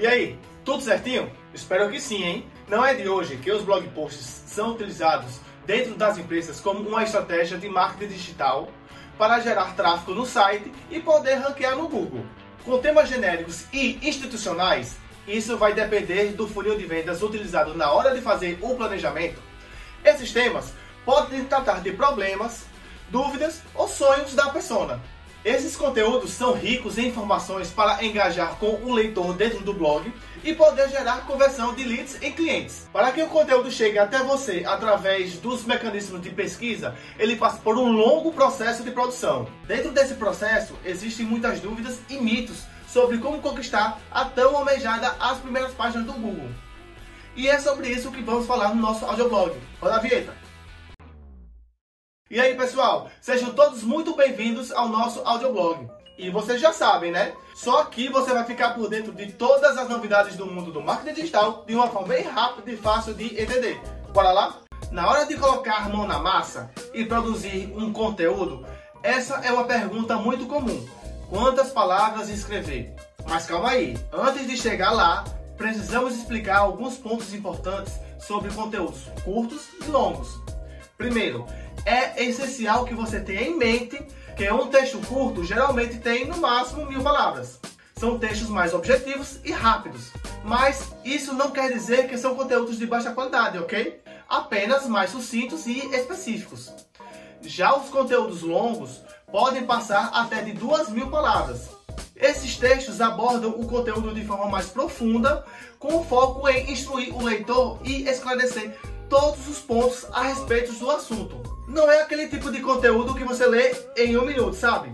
E aí, tudo certinho? Espero que sim, hein? Não é de hoje que os blog posts são utilizados dentro das empresas como uma estratégia de marketing digital para gerar tráfego no site e poder ranquear no Google. Com temas genéricos e institucionais, isso vai depender do funil de vendas utilizado na hora de fazer o planejamento. Esses temas podem tratar de problemas, dúvidas ou sonhos da persona. Esses conteúdos são ricos em informações para engajar com o leitor dentro do blog e poder gerar conversão de leads em clientes. Para que o conteúdo chegue até você através dos mecanismos de pesquisa, ele passa por um longo processo de produção. Dentro desse processo, existem muitas dúvidas e mitos sobre como conquistar a tão almejada as primeiras páginas do Google. E é sobre isso que vamos falar no nosso audioblog. Roda a vinheta! E aí pessoal, sejam todos muito bem-vindos ao nosso audioblog. E vocês já sabem, né? Só aqui você vai ficar por dentro de todas as novidades do mundo do marketing digital de uma forma bem rápida e fácil de entender. Bora lá? Na hora de colocar a mão na massa e produzir um conteúdo, essa é uma pergunta muito comum. Quantas palavras escrever? Mas calma aí, antes de chegar lá, precisamos explicar alguns pontos importantes sobre conteúdos curtos e longos. Primeiro, é essencial que você tenha em mente que um texto curto geralmente tem no máximo mil palavras. São textos mais objetivos e rápidos, mas isso não quer dizer que são conteúdos de baixa qualidade, ok? Apenas mais sucintos e específicos. Já os conteúdos longos podem passar até de duas mil palavras. Esses textos abordam o conteúdo de forma mais profunda, com foco em instruir o leitor e esclarecer todos os pontos a respeito do assunto. Não é aquele tipo de conteúdo que você lê em um minuto, sabe?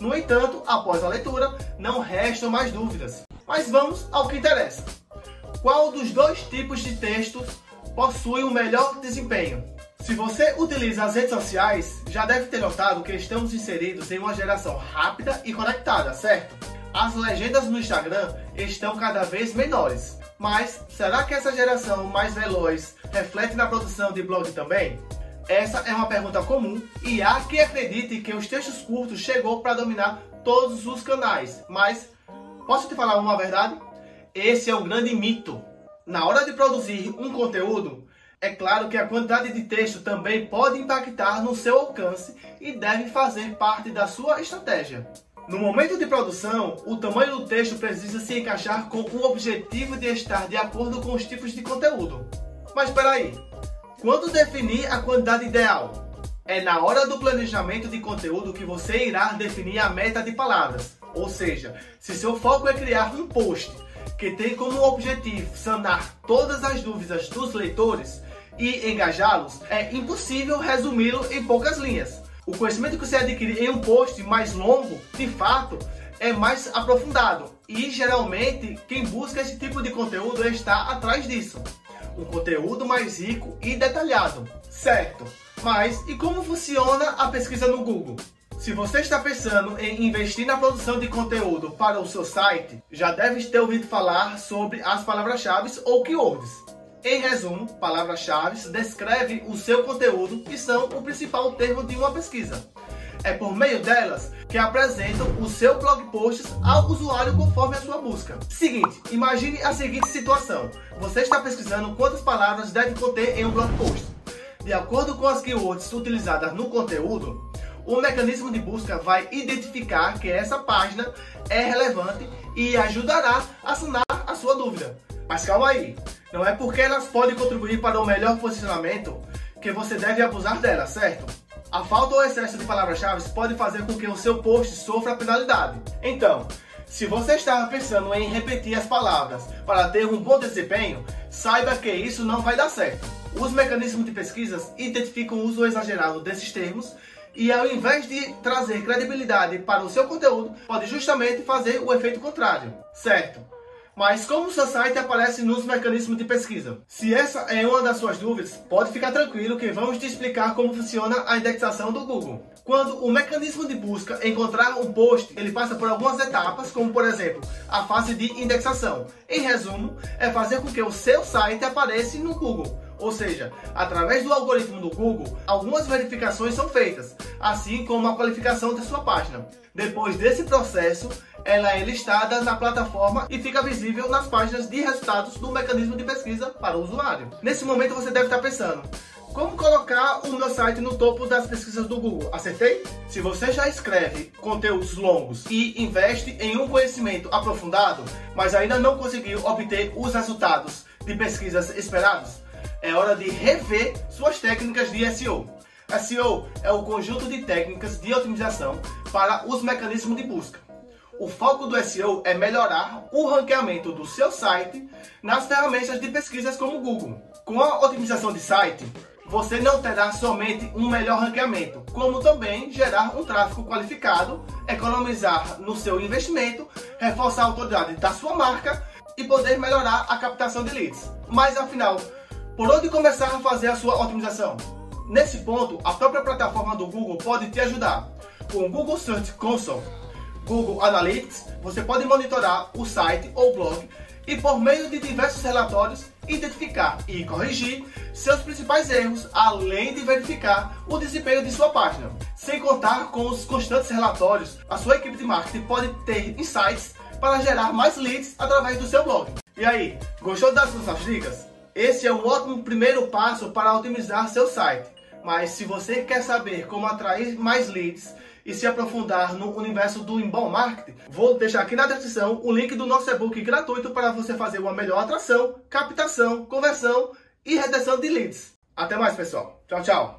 No entanto, após a leitura, não restam mais dúvidas. Mas vamos ao que interessa. Qual dos dois tipos de textos possui o melhor desempenho? Se você utiliza as redes sociais, já deve ter notado que estamos inseridos em uma geração rápida e conectada, certo? As legendas no Instagram estão cada vez menores. Mas será que essa geração mais veloz reflete na produção de blog também? Essa é uma pergunta comum e há quem acredite que os textos curtos chegou para dominar todos os canais. Mas posso te falar uma verdade? Esse é um grande mito. Na hora de produzir um conteúdo, é claro que a quantidade de texto também pode impactar no seu alcance e deve fazer parte da sua estratégia. No momento de produção, o tamanho do texto precisa se encaixar com o objetivo de estar de acordo com os tipos de conteúdo. Mas espera aí, quando definir a quantidade ideal? É na hora do planejamento de conteúdo que você irá definir a meta de palavras. Ou seja, se seu foco é criar um post que tem como objetivo sanar todas as dúvidas dos leitores e engajá-los, é impossível resumi-lo em poucas linhas. O conhecimento que você adquire em um post mais longo, de fato, é mais aprofundado. E geralmente quem busca esse tipo de conteúdo está atrás disso. Um conteúdo mais rico e detalhado, certo? Mas e como funciona a pesquisa no Google? Se você está pensando em investir na produção de conteúdo para o seu site, já deve ter ouvido falar sobre as palavras-chave ou keywords. Em resumo, palavras-chave descrevem o seu conteúdo e são o principal termo de uma pesquisa. É por meio delas que apresentam o seu blog posts ao usuário conforme a sua busca. Seguinte, imagine a seguinte situação. Você está pesquisando quantas palavras deve conter em um blog post. De acordo com as keywords utilizadas no conteúdo, o mecanismo de busca vai identificar que essa página é relevante e ajudará a sanar a sua dúvida. Mas calma aí, não é porque elas podem contribuir para o melhor posicionamento que você deve abusar delas, certo? A falta ou excesso de palavras-chave pode fazer com que o seu post sofra penalidade. Então, se você estava pensando em repetir as palavras para ter um bom desempenho, saiba que isso não vai dar certo. Os mecanismos de pesquisas identificam o uso exagerado desses termos e ao invés de trazer credibilidade para o seu conteúdo, pode justamente fazer o efeito contrário, certo? Mas como seu site aparece nos mecanismos de pesquisa? Se essa é uma das suas dúvidas, pode ficar tranquilo que vamos te explicar como funciona a indexação do Google. Quando o mecanismo de busca encontrar um post, ele passa por algumas etapas, como por exemplo, a fase de indexação. Em resumo, é fazer com que o seu site apareça no Google. Ou seja, através do algoritmo do Google, algumas verificações são feitas, assim como a qualificação de sua página. Depois desse processo, ela é listada na plataforma e fica visível nas páginas de resultados do mecanismo de pesquisa para o usuário. Nesse momento você deve estar pensando, como colocar o meu site no topo das pesquisas do Google? Acertei? Se você já escreve conteúdos longos e investe em um conhecimento aprofundado, mas ainda não conseguiu obter os resultados de pesquisas esperados, é hora de rever suas técnicas de SEO. SEO é o conjunto de técnicas de otimização para os mecanismos de busca. O foco do SEO é melhorar o ranqueamento do seu site nas ferramentas de pesquisas como o Google. Com a otimização de site, você não terá somente um melhor ranqueamento, como também gerar um tráfego qualificado, economizar no seu investimento, reforçar a autoridade da sua marca e poder melhorar a captação de leads. Mas afinal, por onde começar a fazer a sua otimização? Nesse ponto, a própria plataforma do Google pode te ajudar. Com o Google Search Console, Google Analytics, você pode monitorar o site ou blog e por meio de diversos relatórios identificar e corrigir seus principais erros, além de verificar o desempenho de sua página. Sem contar com os constantes relatórios, a sua equipe de marketing pode ter insights para gerar mais leads através do seu blog. E aí, gostou das nossas dicas? Esse é um ótimo primeiro passo para otimizar seu site. Mas se você quer saber como atrair mais leads e se aprofundar no universo do inbound marketing, vou deixar aqui na descrição o link do nosso e-book gratuito para você fazer uma melhor atração, captação, conversão e retenção de leads. Até mais, pessoal. Tchau, tchau.